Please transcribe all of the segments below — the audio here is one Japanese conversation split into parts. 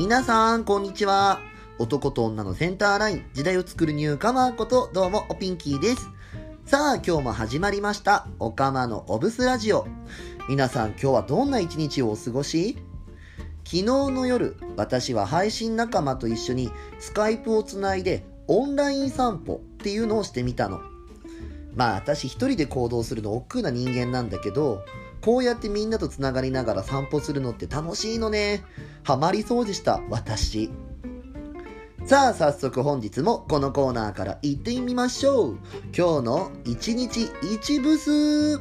皆さん、こんにちは。男と女のセンターライン、時代を作るニューカマーこと、どうも、おピンキーです。さあ、今日も始まりました。おかまのオブスラジオ。皆さん、今日はどんな一日をお過ごし？昨日の夜、私は配信仲間と一緒にスカイプをつないでオンライン散歩っていうのをしてみたの。まあ私一人で行動するの億劫な人間なんだけど、こうやってみんなとつながりながら散歩するのって楽しいのね。ハマりそうでした、私。さあ、早速本日もこのコーナーから行ってみましょう。今日の1日1ブス。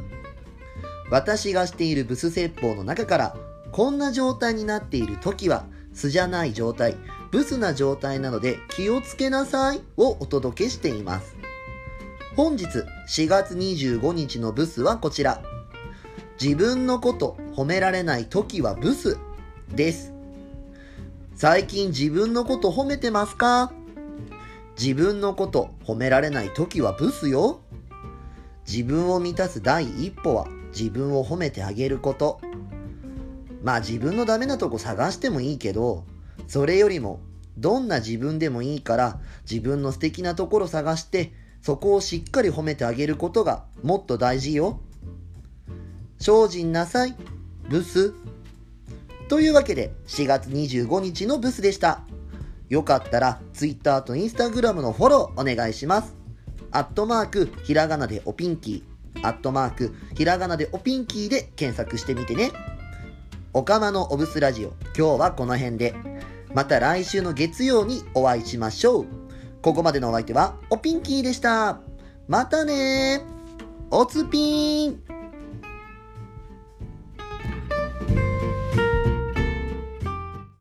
私がしているブス説法の中から、こんな状態になっている時は、素じゃない状態、ブスな状態なので気をつけなさいをお届けしています。本日4月25日のブスはこちら。自分のこと褒められない時はブスです。最近自分のこと褒めてますか？自分のこと褒められない時はブスよ。自分を満たす第一歩は自分を褒めてあげること。まあ自分のダメなとこ探してもいいけど、それよりもどんな自分でもいいから自分の素敵なところ探してそこをしっかり褒めてあげることがもっと大事よ。精進なさい、ブス。というわけで、4月25日のブスでした。よかったら、Twitter と Instagram のフォローお願いします。アットマーク、ひらがなでおピンキー、アットマーク、ひらがなでおピンキーで検索してみてね。おかまのオブスラジオ、今日はこの辺で。また来週の月曜にお会いしましょう。ここまでのお相手は、おピンキーでした。またねおつぴーん